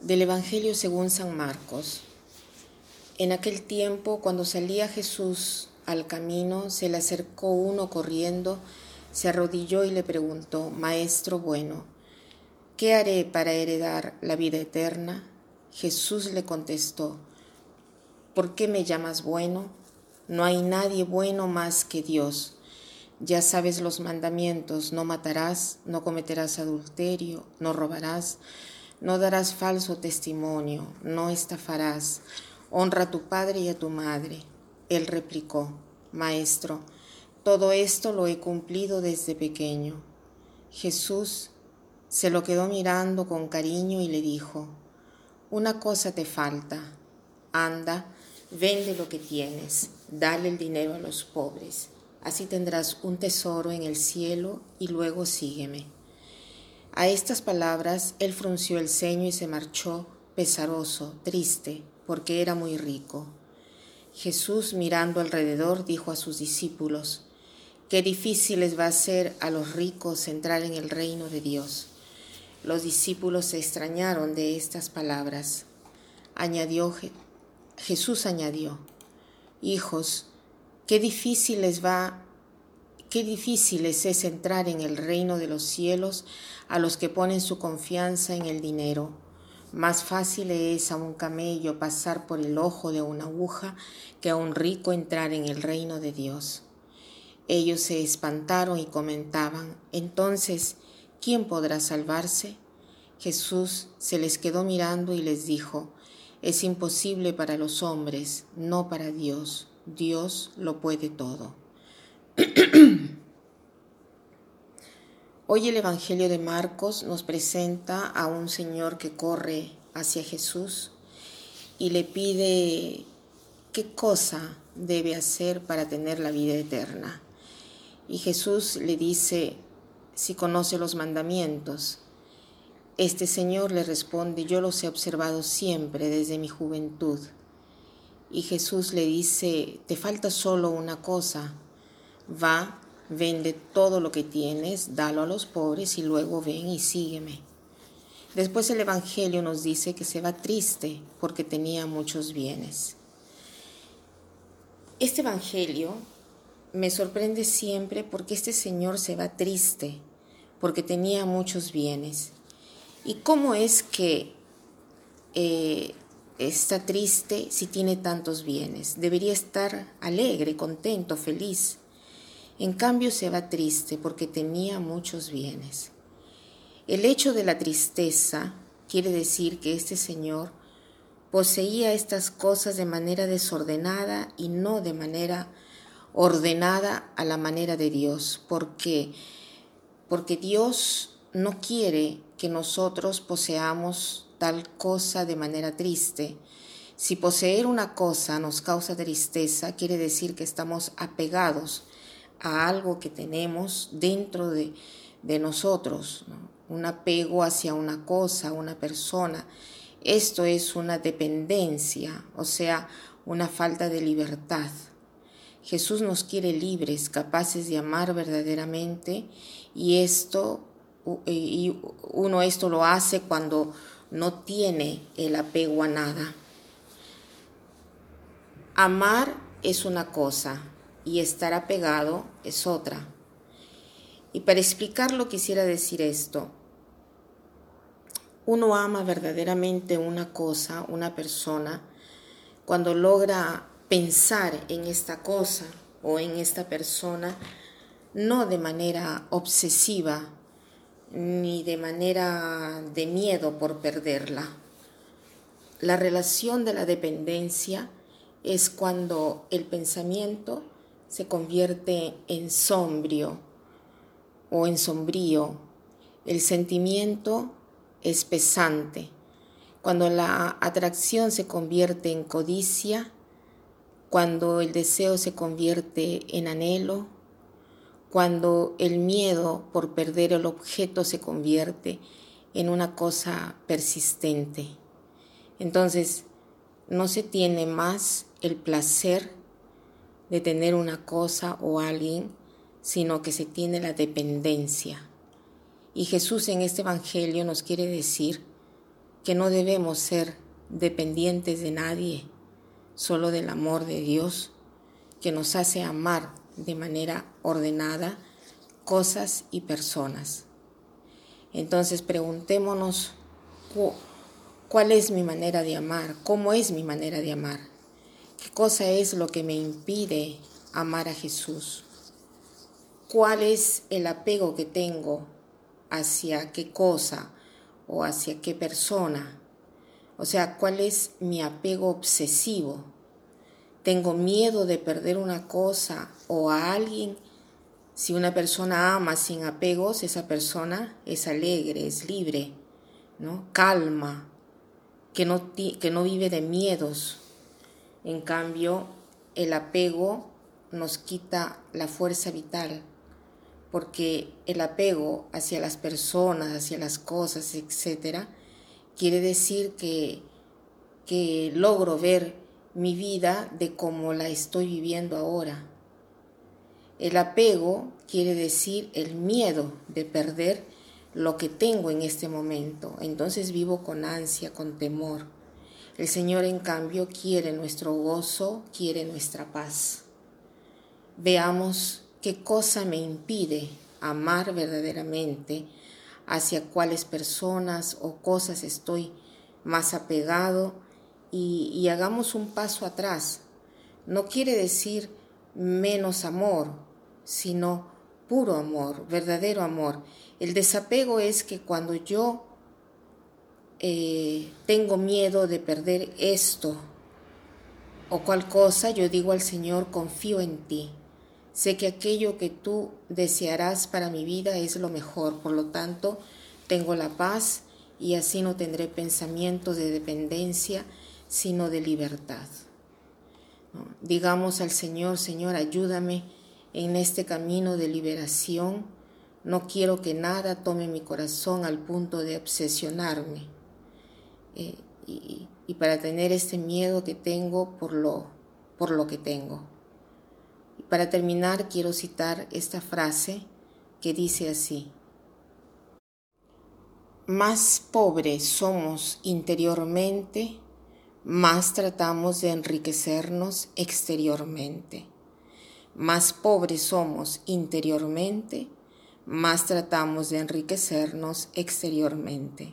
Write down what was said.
Del Evangelio según San Marcos. En aquel tiempo, cuando salía Jesús al camino, se le acercó uno corriendo, se arrodilló y le preguntó, Maestro bueno, ¿qué haré para heredar la vida eterna? Jesús le contestó, ¿por qué me llamas bueno? No hay nadie bueno más que Dios. Ya sabes los mandamientos, no matarás, no cometerás adulterio, no robarás no darás falso testimonio, no estafarás, honra a tu padre y a tu madre. Él replicó, Maestro, todo esto lo he cumplido desde pequeño. Jesús se lo quedó mirando con cariño y le dijo, Una cosa te falta, anda, vende lo que tienes, dale el dinero a los pobres, así tendrás un tesoro en el cielo y luego sígueme. A estas palabras él frunció el ceño y se marchó pesaroso, triste, porque era muy rico. Jesús, mirando alrededor, dijo a sus discípulos, Qué difícil les va a ser a los ricos entrar en el reino de Dios. Los discípulos se extrañaron de estas palabras. Añadió Jesús añadió, Hijos, qué difícil les va Qué difícil es entrar en el reino de los cielos a los que ponen su confianza en el dinero. Más fácil es a un camello pasar por el ojo de una aguja que a un rico entrar en el reino de Dios. Ellos se espantaron y comentaban, entonces, ¿quién podrá salvarse? Jesús se les quedó mirando y les dijo, es imposible para los hombres, no para Dios. Dios lo puede todo. Hoy el Evangelio de Marcos nos presenta a un señor que corre hacia Jesús y le pide qué cosa debe hacer para tener la vida eterna. Y Jesús le dice si conoce los mandamientos. Este señor le responde, yo los he observado siempre desde mi juventud. Y Jesús le dice, te falta solo una cosa va, vende todo lo que tienes, dalo a los pobres y luego ven y sígueme. Después el Evangelio nos dice que se va triste porque tenía muchos bienes. Este Evangelio me sorprende siempre porque este Señor se va triste porque tenía muchos bienes. ¿Y cómo es que eh, está triste si tiene tantos bienes? Debería estar alegre, contento, feliz. En cambio se va triste porque tenía muchos bienes. El hecho de la tristeza quiere decir que este señor poseía estas cosas de manera desordenada y no de manera ordenada a la manera de Dios, porque porque Dios no quiere que nosotros poseamos tal cosa de manera triste. Si poseer una cosa nos causa tristeza, quiere decir que estamos apegados a algo que tenemos dentro de, nosotros, un apego hacia una cosa, una persona. Esto es una dependencia, o sea, una falta de libertad. Jesús nos quiere libres, capaces de amar verdaderamente y esto y uno esto lo hace cuando no tiene el apego a nada. Amar es una cosa, y estar apegado es otra. Y para explicarlo quisiera decir esto. Uno ama verdaderamente una cosa, una persona, cuando logra pensar en esta cosa o en esta persona, no de manera obsesiva ni de manera de miedo por perderla. La relación de la dependencia es cuando el pensamiento se convierte en sombrío o en sombrío. El sentimiento es pesante. Cuando la atracción se convierte en codicia, cuando el deseo se convierte en anhelo, cuando el miedo por perder el objeto se convierte en una cosa persistente. Entonces, no se tiene más el placer de tener una cosa o alguien, sino que se tiene la dependencia. Y Jesús en este Evangelio nos quiere decir que no debemos ser dependientes de nadie, solo del amor de Dios, que nos hace amar de manera ordenada cosas y personas. Entonces preguntémonos cuál es mi manera de amar, cómo es mi manera de amar, qué cosa es lo que me impide amar a Jesús, cuál es el apego que tengo hacia qué cosa o hacia qué persona, o sea, cuál es mi apego obsesivo. Tengo miedo de perder una cosa o a alguien si una persona ama sin apegos, esa persona es alegre, es libre, ¿no? calma, que no, que no vive de miedos. En cambio, el apego nos quita la fuerza vital, porque el apego hacia las personas, hacia las cosas, etc., quiere decir que, que logro ver mi vida de cómo la estoy viviendo ahora el apego quiere decir el miedo de perder lo que tengo en este momento. Entonces vivo con ansia, con temor. El Señor en cambio quiere nuestro gozo, quiere nuestra paz. Veamos qué cosa me impide amar verdaderamente, hacia cuáles personas o cosas estoy más apegado y, y hagamos un paso atrás. No quiere decir menos amor, sino puro amor, verdadero amor. El desapego es que cuando yo eh, tengo miedo de perder esto o cual cosa, yo digo al Señor, confío en ti. Sé que aquello que tú desearás para mi vida es lo mejor, por lo tanto, tengo la paz y así no tendré pensamientos de dependencia, sino de libertad. Digamos al Señor, Señor, ayúdame en este camino de liberación. No quiero que nada tome mi corazón al punto de obsesionarme eh, y, para tener este miedo que tengo por lo, por lo que tengo. Y para terminar quiero citar esta frase que dice así. Más pobres somos interiormente, más tratamos de enriquecernos exteriormente más pobres somos interiormente, más tratamos de enriquecernos exteriormente.